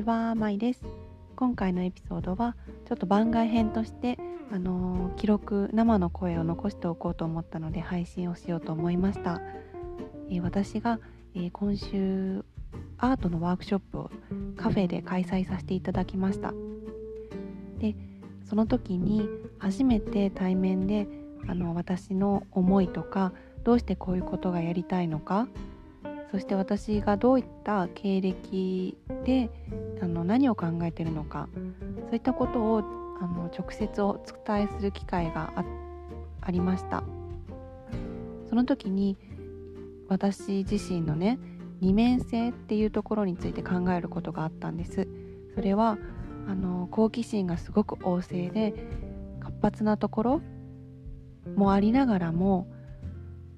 ちは、まいです。今回のエピソードはちょっと番外編としてあのー、記録生の声を残しておこうと思ったので配信をしようと思いました、えー、私が、えー、今週アートのワークショップをカフェで開催させていただきました。でその時に初めて対面であの私の思いとかどうしてこういうことがやりたいのかそして私がどういった経歴であの何を考えてるのかそういったことをあの直接お伝えする機会がありました。その時に私自身のね二面性っていうところについて考えることがあったんです。それはあの好奇心がすごく旺盛で活発なところもありながらも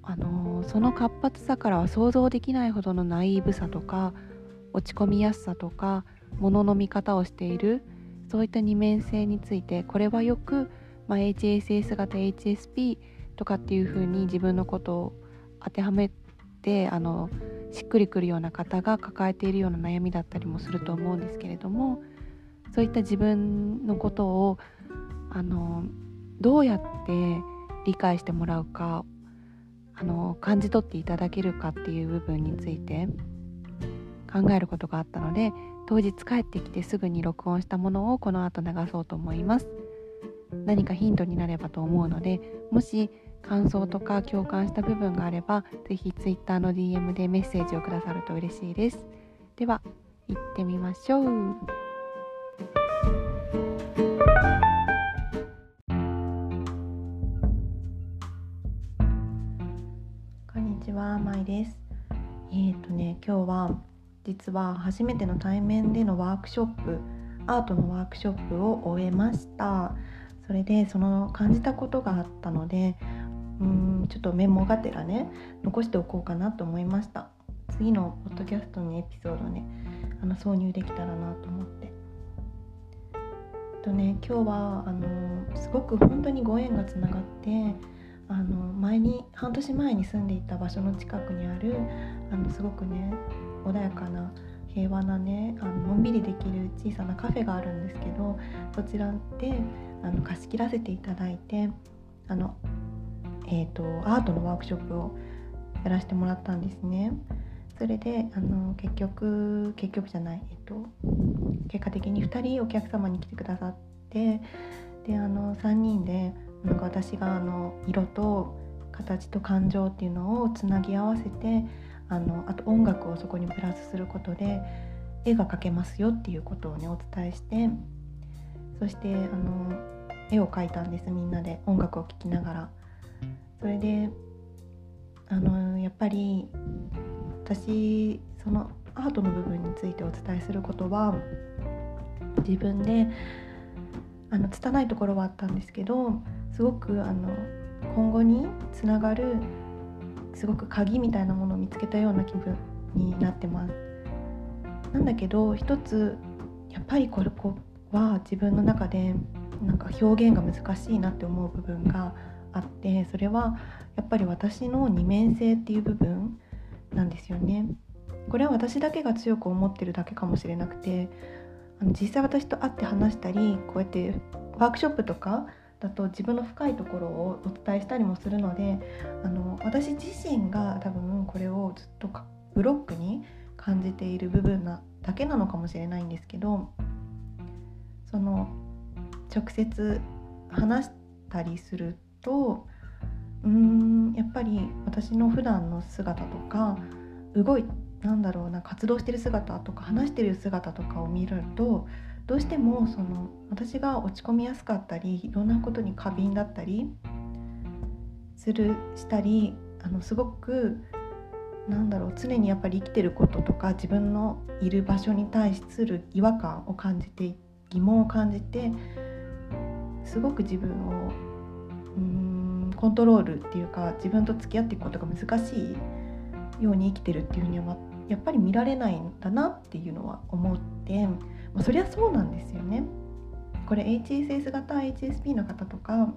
あのその活発さからは想像できないほどのナイーブさとか落ち込みやすさとかものの見方をしているそういった二面性についてこれはよく、まあ、HSS 型 HSP とかっていう風に自分のことを当てはめてあのしっくりくるような方が抱えているような悩みだったりもすると思うんですけれどもそういった自分のことをあのどうやって理解してもらうかあの感じ取っていただけるかっていう部分について考えることがあったので当日帰ってきてすぐに録音したものをこの後流そうと思います。何かヒントになればと思うのでもし感想とか共感した部分があれば是非 Twitter の DM でメッセージをくださると嬉しいです。では行ってみましょう。です。えーとね今日は実は初めての対面でのワークショップアートのワークショップを終えました。それでその感じたことがあったのでうんちょっとメモがてらね残しておこうかなと思いました。次のポッドキャストのエピソードねあの挿入できたらなと思って。とね今日はあのすごく本当にご縁がつながってあの前に半年前に住んでいた場所の近くにあるあのすごくね穏やかな平和なねあののんびりできる小さなカフェがあるんですけどそちらであの貸し切らせていただいてあの、えーと、アートのワークショップをやらせてもらったんですね。それであの結局結局じゃない、えっと、結果的に2人お客様に来てくださってであの3人でなんか私があの色と形と感情っていうのをつなぎ合わせてあのあと音楽をそこにプラスすることで絵が描けますよっていうことをねお伝えしてそしてあの絵を描いたんですみんなで音楽を聴きながら。それであのやっぱり私そのアートの部分についてお伝えすることは自分であの拙いところはあったんですけどすごくあの今後につながるすごく鍵みたいなものを見つけたような気分になってます。なんだけど一つやっぱりこれこは自分の中でなんか表現が難しいなって思う部分があってそれはやっぱり私の二面性っていう部分なんですよね。これは私だけが強く思ってるだけかもしれなくてあの実際私と会って話したりこうやってワークショップとかだと自分の深いところをお伝えしたりもするのであの私自身が多分これをずっとブロックに感じている部分なだけなのかもしれないんですけどその直接話したりするとうーんやっぱり私の普段の姿とか動いなんだろうな活動してる姿とか話してる姿とかを見るとどうしてもその私が落ち込みやすかったりいろんなことに過敏だったりするしたりあのすごくなんだろう常にやっぱり生きてることとか自分のいる場所に対する違和感を感じて疑問を感じてすごく自分をうんコントロールっていうか自分と付き合っていくことが難しいように生きてるっていうふうにはやっぱり見られないんだなっていうのは思ってまあ、そりゃそうなんですよね。これ HSS 型 HSP の方とか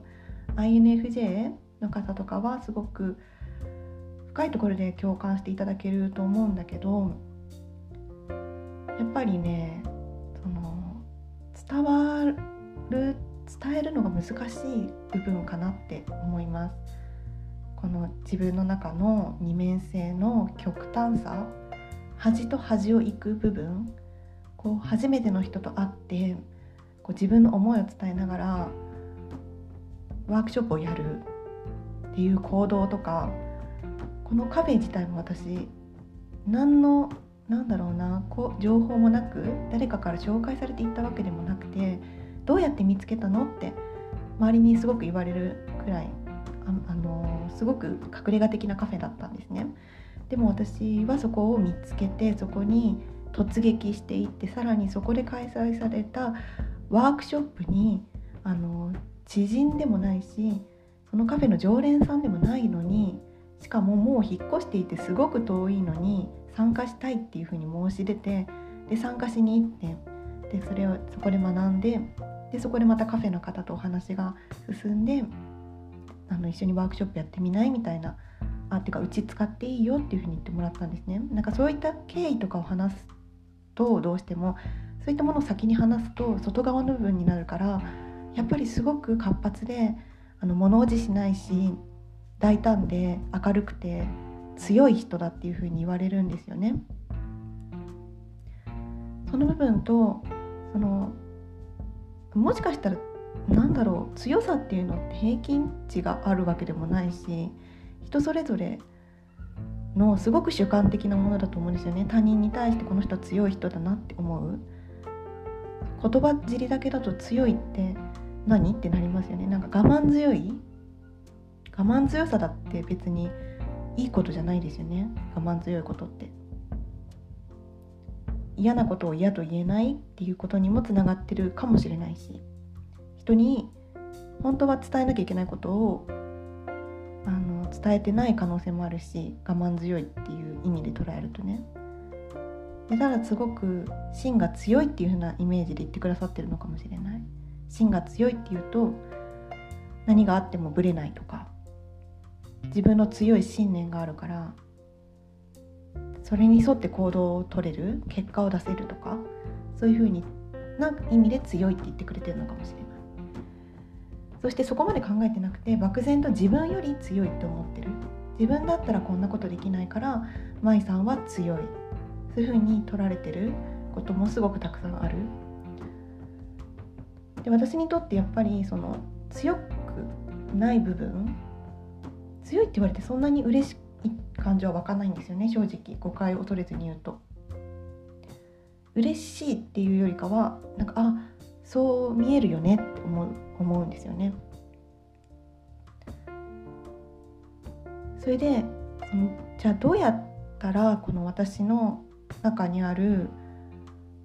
INFJ の方とかはすごく深いところで共感していただけると思うんだけどやっぱりね伝わる伝えるのが難しい部分かなって思いますこの自分の中の二面性の極端さ端と端を行く部分こう初めての人と会ってこう自分の思いを伝えながらワークショップをやるっていう行動とかこのカフェ自体も私何のなんだろうなこう情報もなく誰かから紹介されていったわけでもなくてどうやって見つけたのって周りにすごく言われるくらいあ、あのすごく隠れ家的なカフェだったんですね。でも私はそこを見つけてそこに突撃していってさらにそこで開催されたワークショップにあの知人でもないしそのカフェの常連さんでもないのにしかももう引っ越していてすごく遠いのに参加したいっていうふうに申し出てで参加しに行ってでそれをそこで学んででそこでまたカフェの方とお話が進んであの一緒にワークショップやってみないみたいなあっていうかうち使っていいよっていうふうに言ってもらったんですね。なんかそういった経緯とかを話すとどうしてもそういったものを先に話すと外側の部分になるからやっぱりすごく活発であの物おじしないし大胆で明るくて強い人だっていうふうに言われるんですよね。その部分とそのもしかしたらなんだろう強さっていうのって平均値があるわけでもないし人それぞれのすごく主観的なものだと思うんですよね。他人に対してこの人は強い人だなって思う。言葉尻だけだと強いって何ってなりますよね。なんか我慢強い？我慢強さだって別にいいことじゃないですよね。我慢強いことって。嫌なことを嫌と言えないっていうことにもつながってるかもしれないし。人に本当は伝えなきゃいけないことをあの伝えてない可能性もあるし我慢強いっていう意味で捉えるとね。でただすごく芯が強いっていう風なイメージで言ってくださってるのかもしれない。芯が強いっていうと何があってもぶれないとか自分の強い信念があるからそれに沿って行動を取れる結果を出せるとかそういうふうにな意味で強いって言ってくれてるのかもしれない。そしてそこまで考えてなくて漠然と自分より強いって思ってる。自分だったらこんなことできないから舞さんは強い。そういうふうに取られてることもすごくたくさんある。で私にとってやっぱりその強くない部分強いって言われてそんなに嬉しい感情は分かないんですよね。正直誤解を恐れずに言うと。嬉しいっていうよりかはなんかあそう見えるよね思う思うんですよね。それでそのじゃあどうやったらこの私の中にある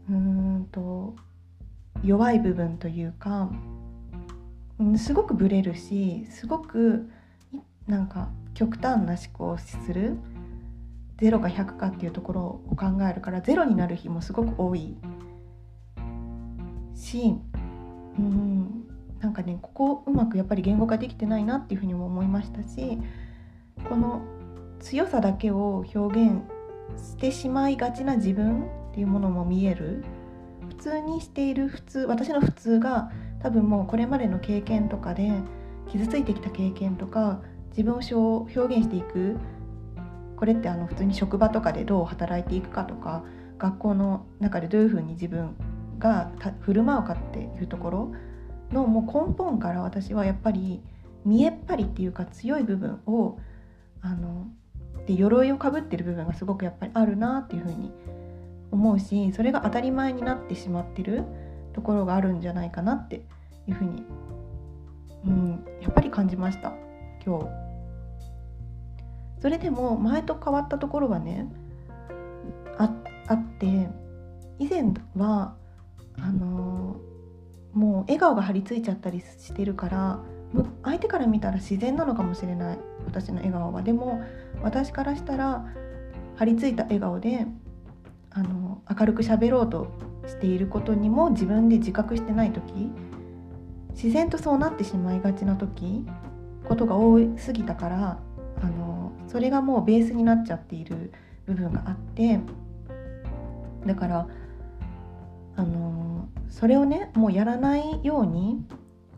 うんと弱い部分というかうんすごくブレるしすごくなんか極端な思考をする0か100かっていうところを考えるから0になる日もすごく多いしうんなんかねここうまくやっぱり言語化できてないなっていうふうにも思いましたしこの強さだけを表現してしまいがちな自分っていうものも見える。普通にしている普通私の普通が多分もうこれまでの経験とかで傷ついてきた経験とか自分を表現していく。これってあの普通に職場とかでどう働いていくかとか学校の中でどういうふうに自分が振る舞うかっていうところのもう根本から私はやっぱり見えっ張りっていうか強い部分をあので鎧をかぶってる部分がすごくやっぱりあるなっていうふうに思うしそれが当たり前になってしまってるところがあるんじゃないかなっていうふうに、うん、やっぱり感じました今日。それでも前と変わったところはねああって以前はあの、もう笑顔が張り付いちゃったりしてるから相手から見たら自然なのかもしれない。私の笑顔は。でも私からしたら張り付いた笑顔であの明るく喋ろうとしていることにも自分で自覚してない時自然とそうなってしまいがちな時ことが多すぎたからあのそれがもうベースになっちゃっている部分があってだからあのそれをねもうやらないように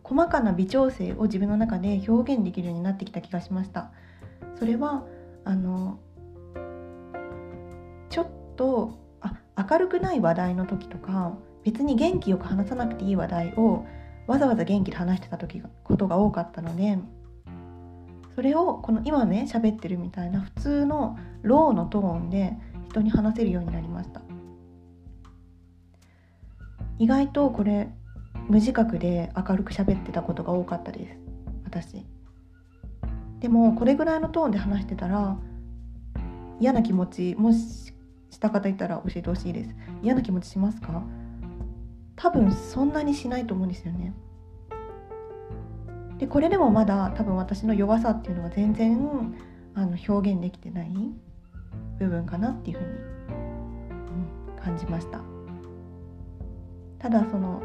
細かな微調整を自分の中で表現できるようになってきた気がしました。それはあのちょっとあ明るくない話題の時とか別に元気よく話さなくていい話題をわざわざ元気で話してた時がことが多かったのでそれをこの今ね喋ってるみたいな普通のローのトーンで人に話せるようになりました。意外とこれ無自覚で明るく喋ってたことが多かったです。私。でもこれぐらいのトーンで話してたら嫌な気持ちもしした方いたら教えてほしいです。嫌な気持ちしますか？多分そんなにしないと思うんですよね。でこれでもまだ多分私の弱さっていうのは全然あの表現できてない部分かなっていうふうに、うん、感じました。ただその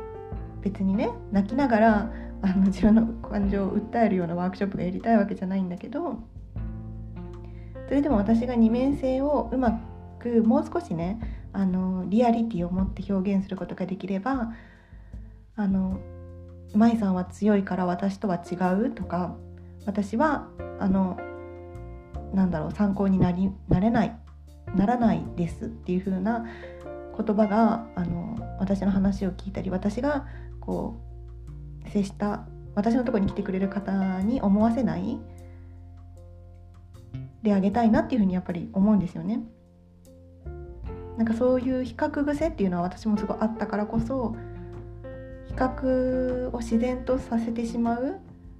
別にね泣きながらあの自分の感情を訴えるようなワークショップがやりたいわけじゃないんだけどそれでも私が二面性をうまくもう少しねあのリアリティを持って表現することができればあの舞さんは強いから私とは違うとか私はあのなんだろう参考になりなれないならないですっていう風な言葉があの私の話を聞いたり私がこう接した私のとこに来てくれる方に思わせないであげたいなっていうふうにやっぱり思うんですよね。なんかそういう比較癖っていうのは私もすごいあったからこそ比較を自然とさせてしまう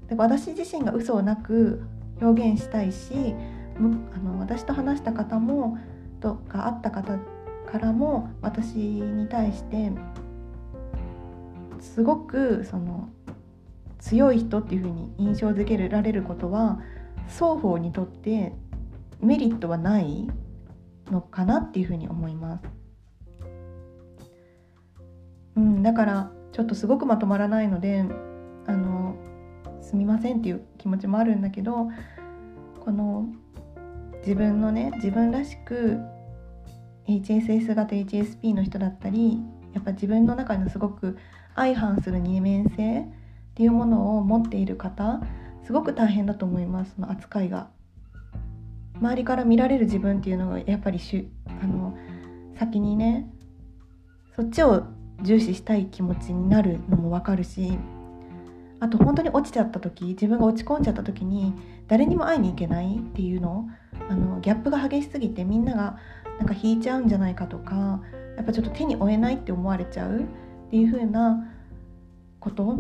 で私自身が嘘をなく表現したいしあの私と話した方もとか会った方からも私に対してすごくその強い人っていうふうに印象づけられることは双方にとってメリットはないのかなっていうふうに思います。うん、だからちょっとすごくまとまらないのであのすみませんっていう気持ちもあるんだけどこの自分のね自分らしく HSS 型 HSP の人だったりやっぱ自分の中のすごく相反する二面性っていうものを持っている方すごく大変だと思いますその扱いが。周りから見られる自分っていうのがやっぱりしゅあの先にねそっちを重視したい気持ちになるのも分かるしあと本当に落ちちゃった時自分が落ち込んじゃった時に誰にも会いに行けないっていうのあのギャップが激しすぎてみんながなんか引いちゃうんじゃないかとかやっぱちょっと手に負えないって思われちゃうっていう風なことを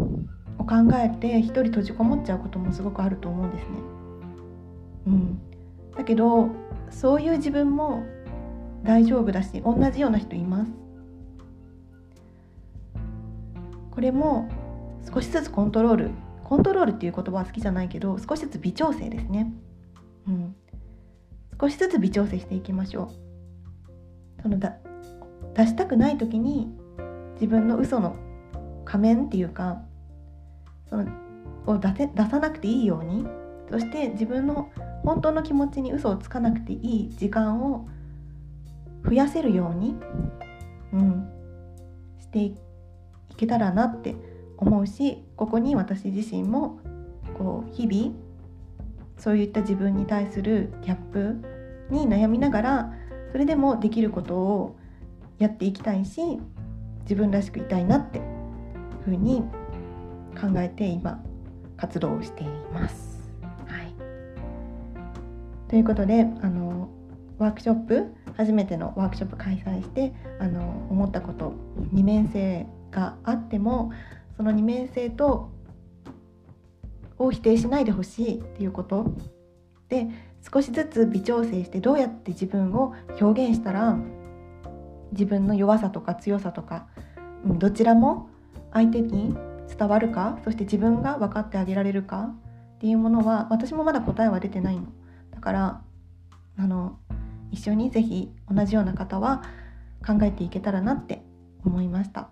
考えて一人閉じこもっちゃうこともすごくあると思うんですね。うん、だけどそういう自分も大丈夫だし同じような人います。これも少しずつコントロールコントロールっていう言葉は好きじゃないけど少しずつ微調整ですね。うん、少しずつ微調整していきましょう。そのだ出したくない時に自分の嘘の仮面っていうかそのを出せ出さなくていいようにそして自分の本当の気持ちに嘘をつかなくていい時間を増やせるように、うん、していけたらなって思うしここに私自身もこう日々そういった自分に対するギャップに悩みながらそれでもできることをやっていきたいし自分らしくいたいなってふうに考えて今活動をしています。はい、ということであのワークショップ初めてのワークショップ開催してあの思ったこと二面性があってもその二面性とを否定しないでほしいっていうことで少しずつ微調整してどうやって自分を表現したら自分の弱さとか強さとか、うん、どちらも相手に伝わるかそして自分が分かってあげられるかっていうものは私もまだ答えは出てないの。だからあの一緒に是非同じような方は考えていけたらなって思いました。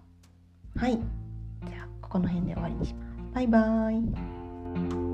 はい。じゃあここの辺で終わりにします。バイバーイ。